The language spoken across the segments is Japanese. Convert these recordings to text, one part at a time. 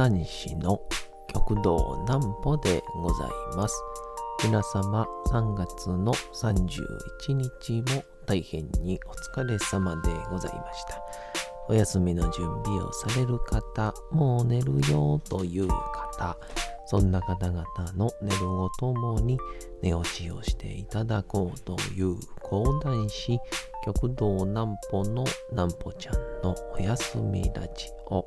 講談師の極道南歩でございます。皆様3月の31日も大変にお疲れ様でございました。お休みの準備をされる方、もう寝るよという方、そんな方々の寝るをともに寝落ちをしていただこうという講談師極道南歩の南歩ちゃんのお休みラジオ。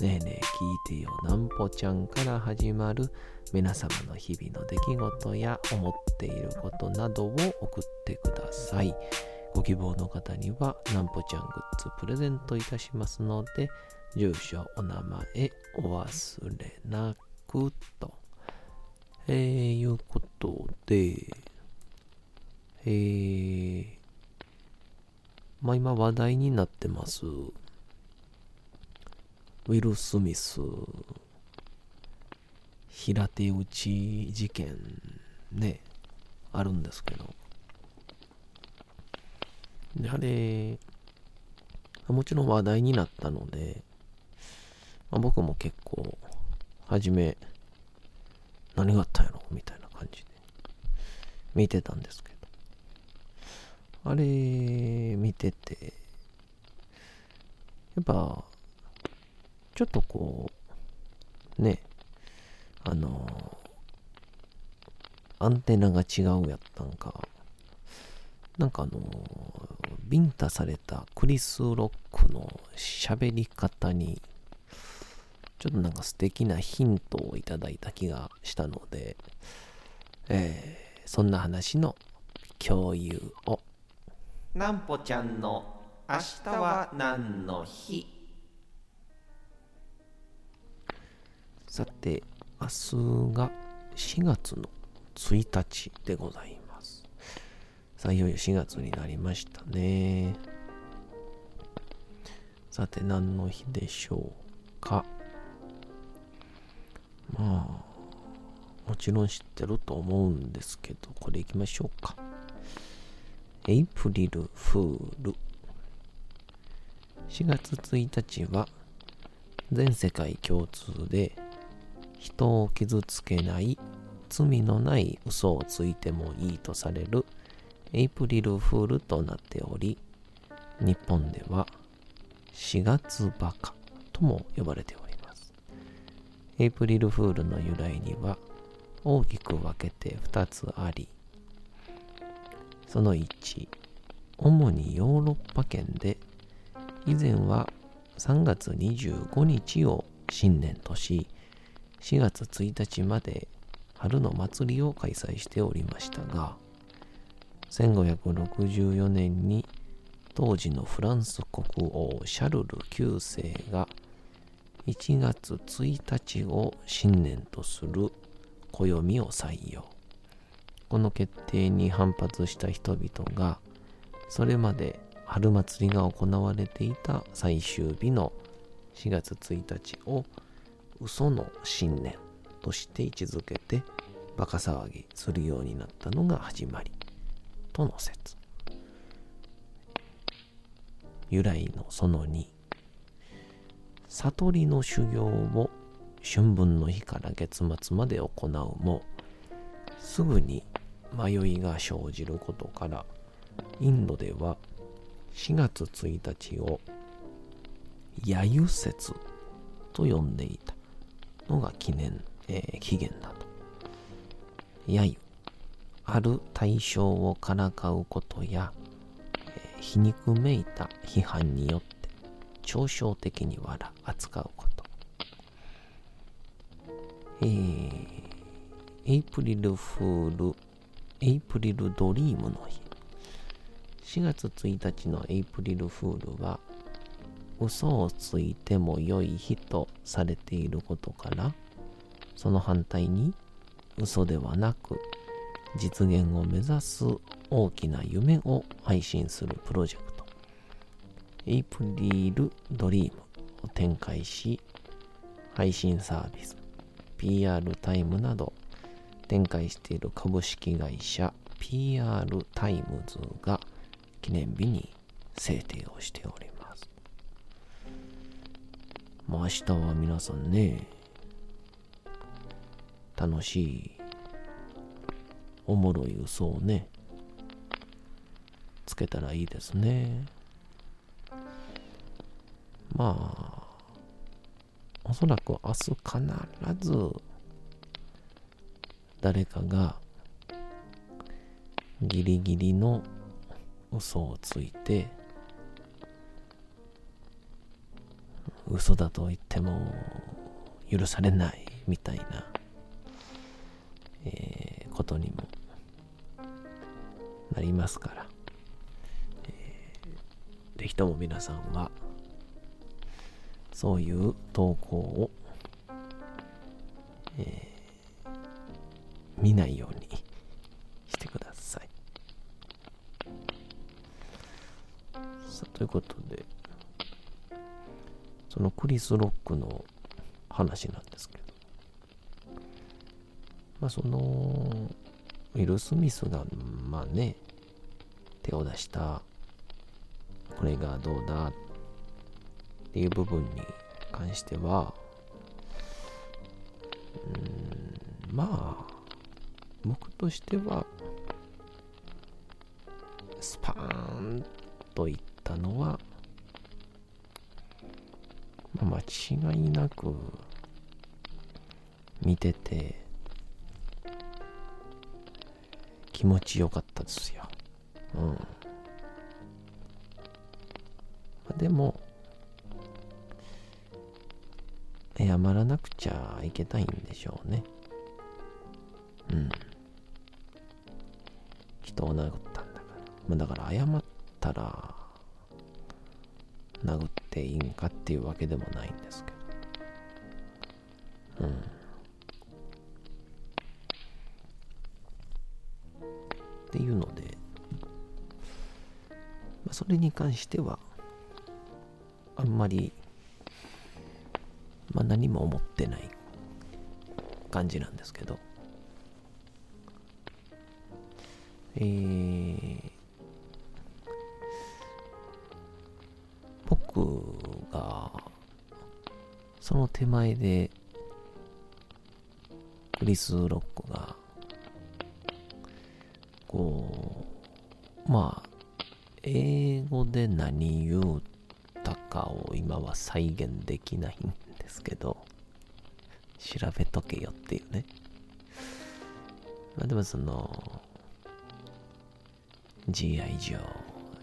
ねえねえ聞いてよなんぽちゃんから始まる皆様の日々の出来事や思っていることなどを送ってください。ご希望の方にはなんぽちゃんグッズプレゼントいたしますので、住所、お名前、お忘れなくと。えー、いうことで、えー、まあ今話題になってます。ウィル・スミス、平手打ち事件ね、あるんですけど。で、あれ、もちろん話題になったので、まあ、僕も結構、初め、何があったんやろみたいな感じで、見てたんですけど。あれ、見てて、やっぱ、ちょっとこう、ね、あのアンテナが違うやったんか、なんかあのビンタされたクリス・ロックの喋り方に、ちょっとなんか素敵なヒントをいただいた気がしたので、えー、そんな話の共有を。なんぽちゃんの明日は何の日？さて、明日が4月の1日でございます。さあ、いよいよ4月になりましたね。さて、何の日でしょうか。まあ、もちろん知ってると思うんですけど、これいきましょうか。エイプリルフール。4月1日は全世界共通で人を傷つけない罪のない嘘をついてもいいとされるエイプリルフールとなっており日本では4月バカとも呼ばれております。エイプリルフールの由来には大きく分けて2つありその1主にヨーロッパ圏で以前は3月25日を新年とし4月1日まで春の祭りを開催しておりましたが1564年に当時のフランス国王シャルル9世が1月1日を新年とする暦を採用。この決定に反発した人々がそれまで春祭りが行われていた最終日の4月1日を嘘の信念として位置づけてバカ騒ぎするようになったのが始まりとの説。由来のその2悟りの修行を春分の日から月末まで行うもすぐに迷いが生じることからインドでは4月1日を揶揄節と呼んでいた。のが記念、えー、起源だと。揶揄、ある対象をからかうことや、えー、皮肉めいた批判によって嘲笑的に笑扱うこと。えー、エイプリルフール、エイプリルドリームの日。4月1日のエイプリルフールは、嘘をついても良い日とされていることからその反対に嘘ではなく実現を目指す大きな夢を配信するプロジェクトエイプリールドリームを展開し配信サービス PR タイムなど展開している株式会社 PR タイムズが記念日に制定をしております。まあ明日は皆さんね、楽しい、おもろい嘘をね、つけたらいいですね。まあ、おそらく明日必ず誰かがギリギリの嘘をついて嘘だと言っても許されないみたいな、えー、ことにもなりますから、えー、ぜひとも皆さんはそういう投稿を、えー、見ないようにしてください。さあということでそのクリス・ロックの話なんですけど、まあその、ウィル・スミスが、まあね、手を出した、これがどうだっていう部分に関しては、うん、まあ、僕としては、スパーンといっなく見てて気持ちよかったですよ。うん。でも、謝らなくちゃいけないんでしょうね。うん。人を殴ったんだから。まあ、だから謝ったら、殴っていいんかっていうわけでもないんです。うん。っていうので、まあ、それに関しては、あんまり、まあ何も思ってない感じなんですけど、えー、僕が、その手前で、クリス・ロックが、こう、まあ、英語で何言うたかを今は再現できないんですけど、調べとけよっていうね。まあでもその、G.I. ジョー、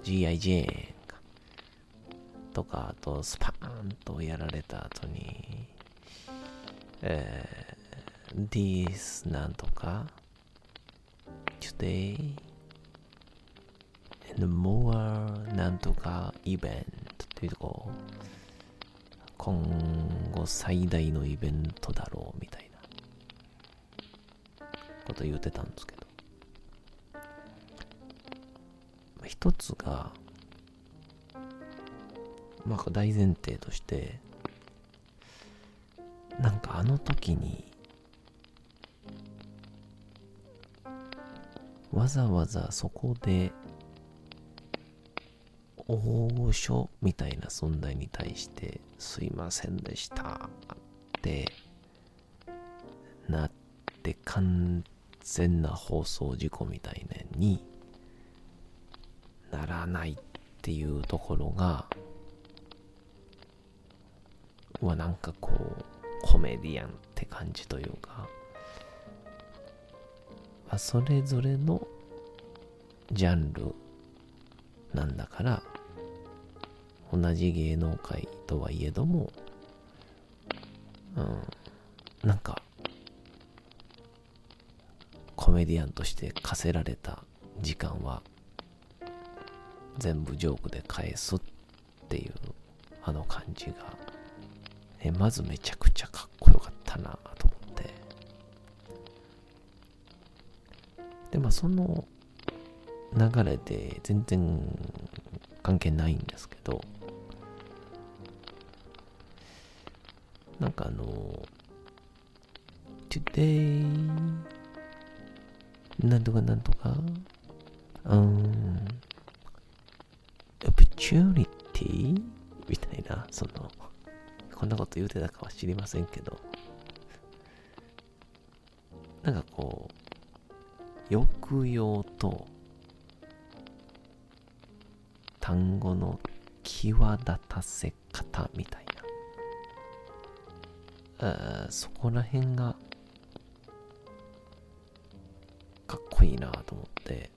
G.I. ジェーンとか、あとスパーンとやられた後に、えー、this なんとか、today, and more なんとかイベントっていうとこ、今後最大のイベントだろうみたいな。こと言ってたんですけど、一つが、まあ大前提としてなんかあの時にわざわざそこで大御所みたいな存在に対してすいませんでしたってなって完全な放送事故みたいなにならないっていうところがはなんかこう、コメディアンって感じというか、まあ、それぞれのジャンルなんだから、同じ芸能界とはいえども、うん、なんか、コメディアンとして課せられた時間は、全部ジョークで返すっていうあの感じが、えまずめちゃくちゃかっこよかったな。で、まあその流れで全然関係ないんですけど、なんかあの、today なんとかなんとか、うん、opportunity みたいな、その、こんなこと言うてたかは知りませんけど、なんかこう、抑揚と単語の際立たせ方みたいな、そこら辺がかっこいいなと思って、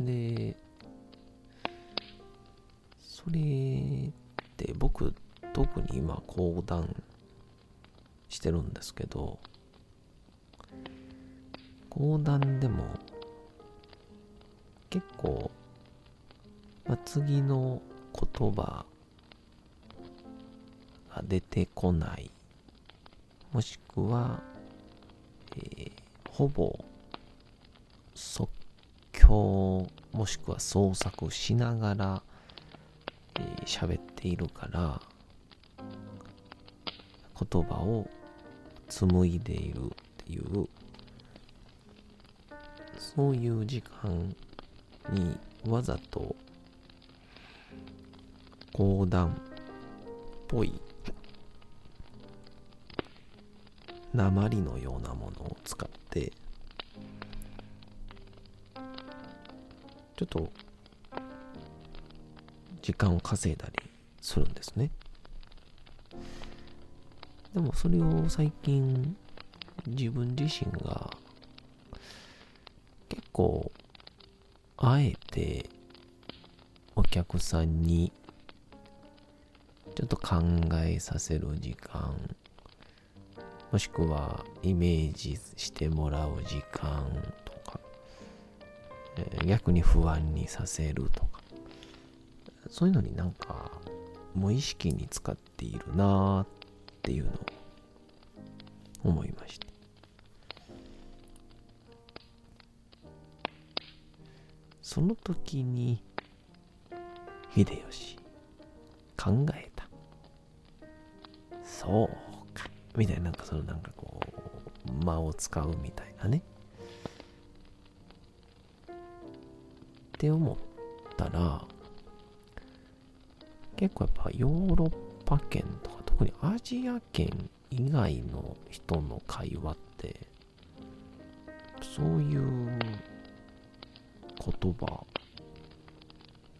で、それって僕特に今講談してるんですけど講談でも結構、まあ、次の言葉が出てこない。もしくは、えー、ほぼ即興もしくは創作しながら喋、えー、っているから言葉を紡いでいるっていうそういう時間にわざと講談っぽい鉛のようなものを使ってちょっと時間を稼いだりするんですね。でもそれを最近自分自身が構あえてお客さんにちょっと考えさせる時間もしくはイメージしてもらう時間とか、逆に不安にさせるとか。そういうのになんか無意識に使っているなーっていうのを思いました。その時に秀吉考えた。そうか。みたいななんかそのなんかこう間を使うみたいなね。って思ったら結構やっぱヨーロッパ圏とか特にアジア圏以外の人の会話ってそういう言葉、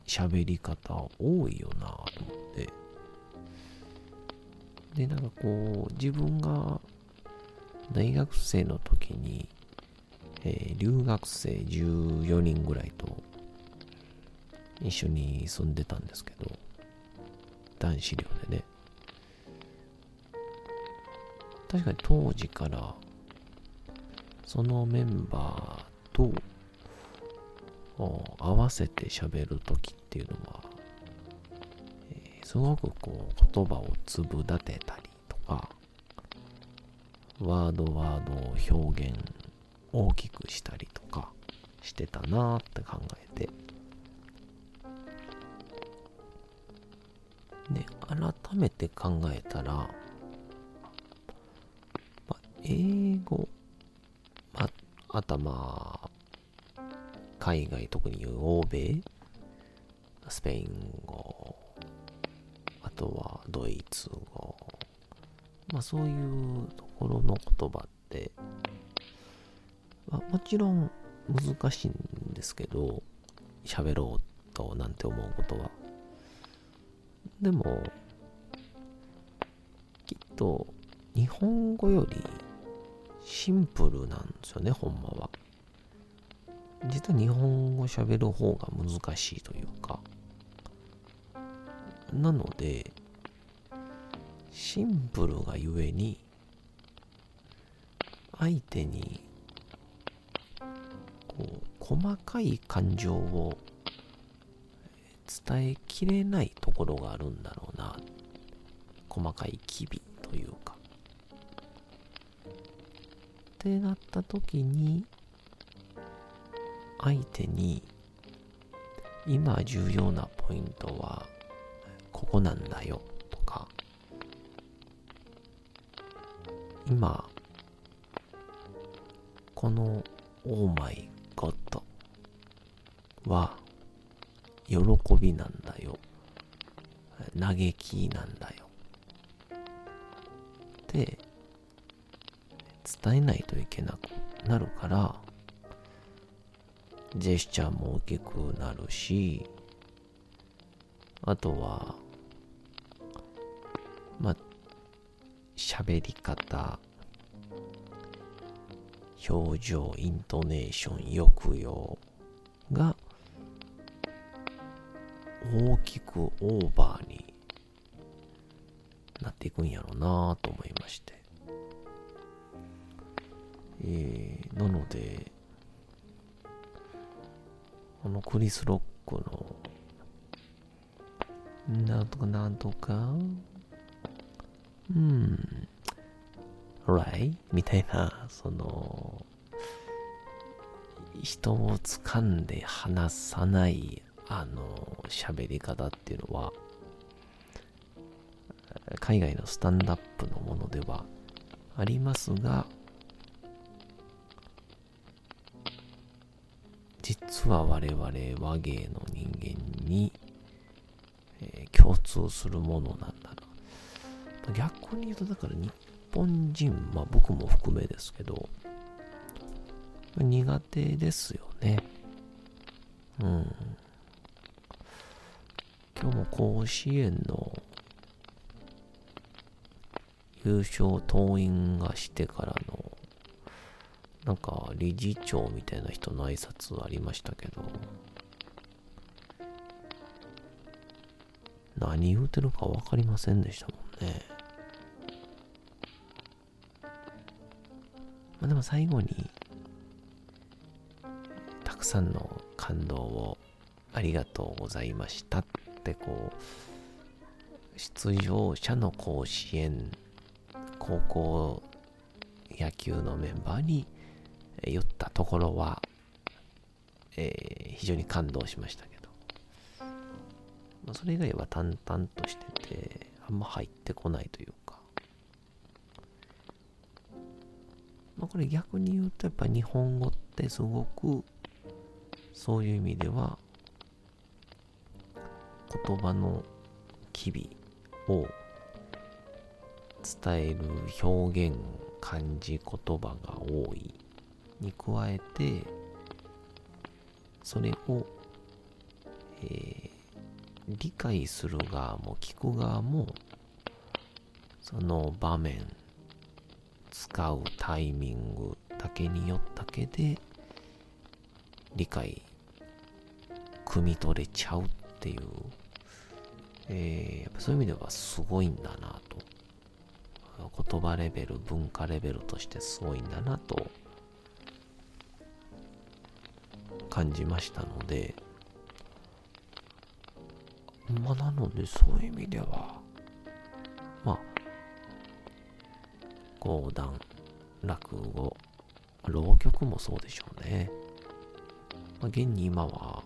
喋り方多いよなと思って。で、なんかこう、自分が大学生の時に、えー、留学生14人ぐらいと一緒に住んでたんですけど、男子寮でね。確かに当時からそのメンバーと合わせて喋るときっていうのは、えー、すごくこう言葉を粒立てたりとか、ワードワードを表現大きくしたりとかしてたなって考えて、で、改めて考えたら、まあ、英語、まあ、頭、海外、特に欧米、スペイン語、あとはドイツ語、まあそういうところの言葉って、まあ、もちろん難しいんですけど、喋ろうとなんて思うことは。でも、きっと日本語よりシンプルなんですよね、ほんまは。実は日本語喋る方が難しいというか、なので、シンプルがゆえに、相手に、こう、細かい感情を伝えきれないところがあるんだろうな。細かい機微というか。ってなった時に、相手に、今重要なポイントは、ここなんだよ、とか、今、この、オーマイゴッドは、喜びなんだよ。嘆きなんだよ。って伝えないといけなくなるから、ジェスチャーも大きくなるし、あとは、まあ、喋り方、表情、イントネーション、抑揚が大きくオーバーになっていくんやろうなと思いまして。えー、なので、このクリス・ロックの、なんとかなんとか、うん、right? みたいな、その、人を掴んで離さない、あの、喋り方っていうのは、海外のスタンダップのものではありますが、実は我々和芸の人間に、えー、共通するものなんだな。逆に言うと、だから日本人、まあ僕も含めですけど、苦手ですよね。うん。今日も甲子園の優勝党員がしてからのなんか理事長みたいな人の挨拶ありましたけど、何言うてるか分かりませんでしたもんね。まあ、でも最後に、たくさんの感動をありがとうございましたってこう、出場者の甲子園、高校野球のメンバーに言ったところは、えー、非常に感動しましたけど、まあ、それ以外は淡々としてて、あんま入ってこないというか、まあ、これ逆に言うとやっぱ日本語ってすごくそういう意味では言葉の機微を伝える表現漢字言葉が多い。に加えて、それを、えー、理解する側も聞く側も、その場面、使うタイミングだけによったけで、理解、汲み取れちゃうっていう、えー、やっぱそういう意味ではすごいんだなと。言葉レベル、文化レベルとしてすごいんだなと感じましたので、まあ、なのでそういう意味では、まあ、講談、落語、浪曲もそうでしょうね。まあ、現に今は、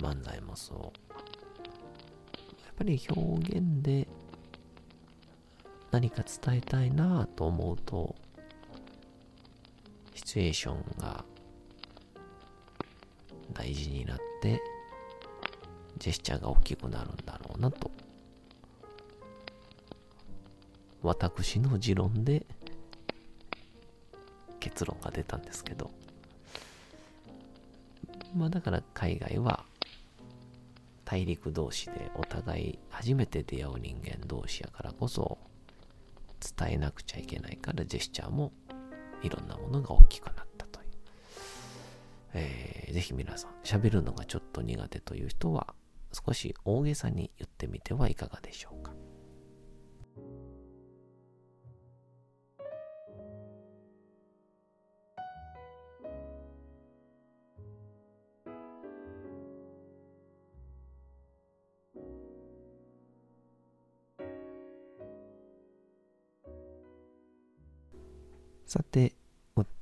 漫才もそう。やっぱり表現で何か伝えたいなと思うと、シチュエーションが大事になって、ジェスチャーが大きくなるんだろうなと。私の持論で結論が出たんですけど。まあだから海外は大陸同士でお互い初めて出会う人間同士やからこそ伝えなくちゃいけないからジェスチャーもいろんなものが大きくなったという。えー、ぜひ皆さん、喋るのがちょっと苦手という人は、少し大げさに言ってみてはいかがでしょうか。さて、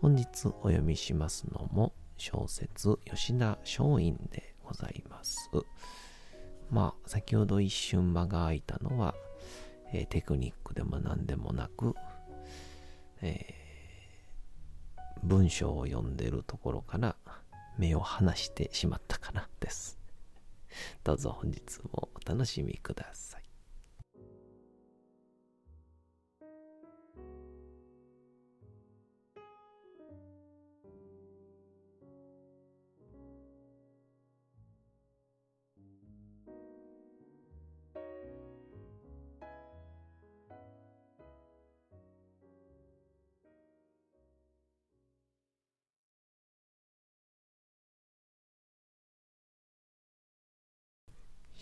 本日お読みしますのも小説吉田松陰でございます。まあ、先ほど一瞬間が空いたのは、えー、テクニックでも何でもなく、えー、文章を読んでるところから目を離してしまったかなです。どうぞ本日もお楽しみください。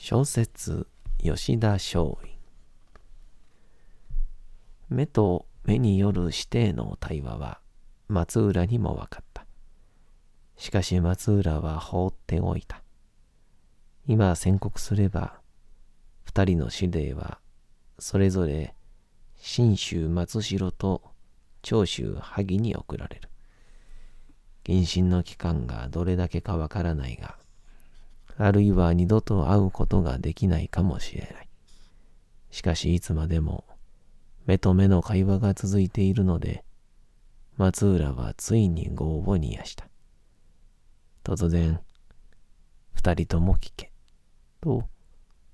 小説吉田松陰目と目による師弟の対話は松浦にも分かった。しかし松浦は放っておいた。今宣告すれば、二人の師弟はそれぞれ信州松代と長州萩に送られる。謹慎の期間がどれだけかわからないが、あるいは二度と会うことができないかもしれない。しかしいつまでも目と目の会話が続いているので、松浦はついに業を煮やした。突然、二人とも聞け、と、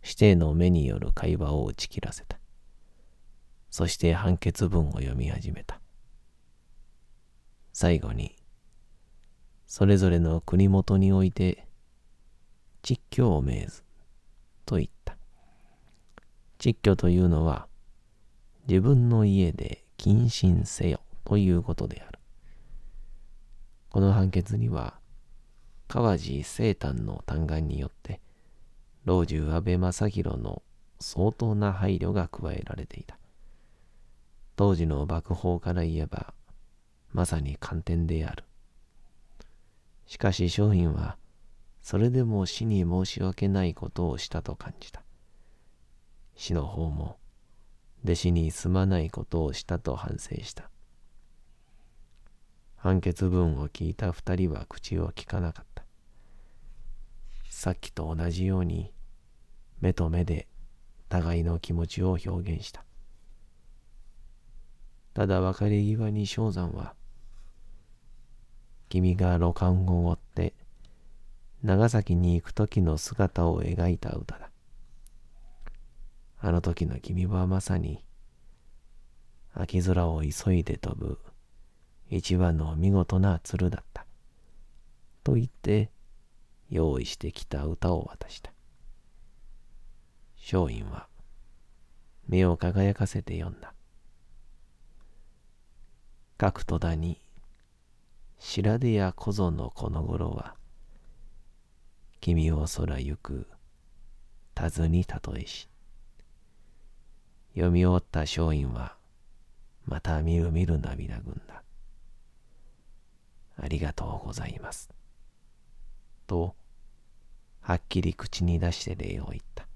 指定の目による会話を打ち切らせた。そして判決文を読み始めた。最後に、それぞれの国元において実教を命ずと言った。実教というのは自分の家で謹慎せよということである。この判決には川地生誕の嘆願によって老中安倍正弘の相当な配慮が加えられていた。当時の幕法から言えばまさに観点である。しかし商品はそれでも死に申し訳ないことをしたと感じた。死の方も、弟子にすまないことをしたと反省した。判決文を聞いた二人は口を聞かなかった。さっきと同じように、目と目で互いの気持ちを表現した。ただ別れ際に正山は、君が露館を追って長崎に行く時の姿を描いた歌だ。あの時の君はまさに、秋空を急いで飛ぶ一羽の見事な鶴だった。と言って、用意してきた歌を渡した。松陰は、目を輝かせて読んだ。各戸田に、白出や小僧のこの頃は、君を空ゆく。尋に例えし。読み終わった松陰はまたみるみる涙ぐんだ。ありがとうございます。とはっきり口に出して礼を言った。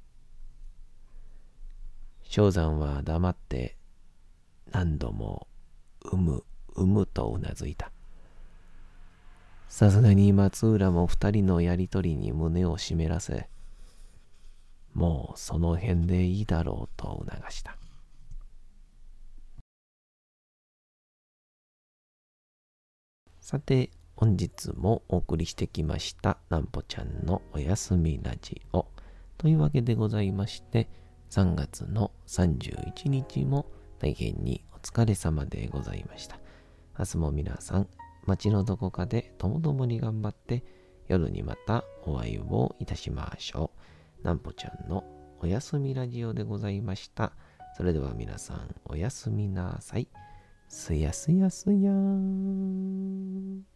正山は黙って何度もうむうむとうなずいた。さすがに松浦も二人のやりとりに胸を湿らせ、もうその辺でいいだろうと促した。さて、本日もお送りしてきました、なんぽちゃんのおやすみラジオ。というわけでございまして、3月の31日も大変にお疲れ様でございました。明日も皆さん街のどこかでともどもに頑張って夜にまたお会いをいたしましょう。なんぽちゃんのおやすみラジオでございました。それでは皆さんおやすみなさい。すやすやすやーん。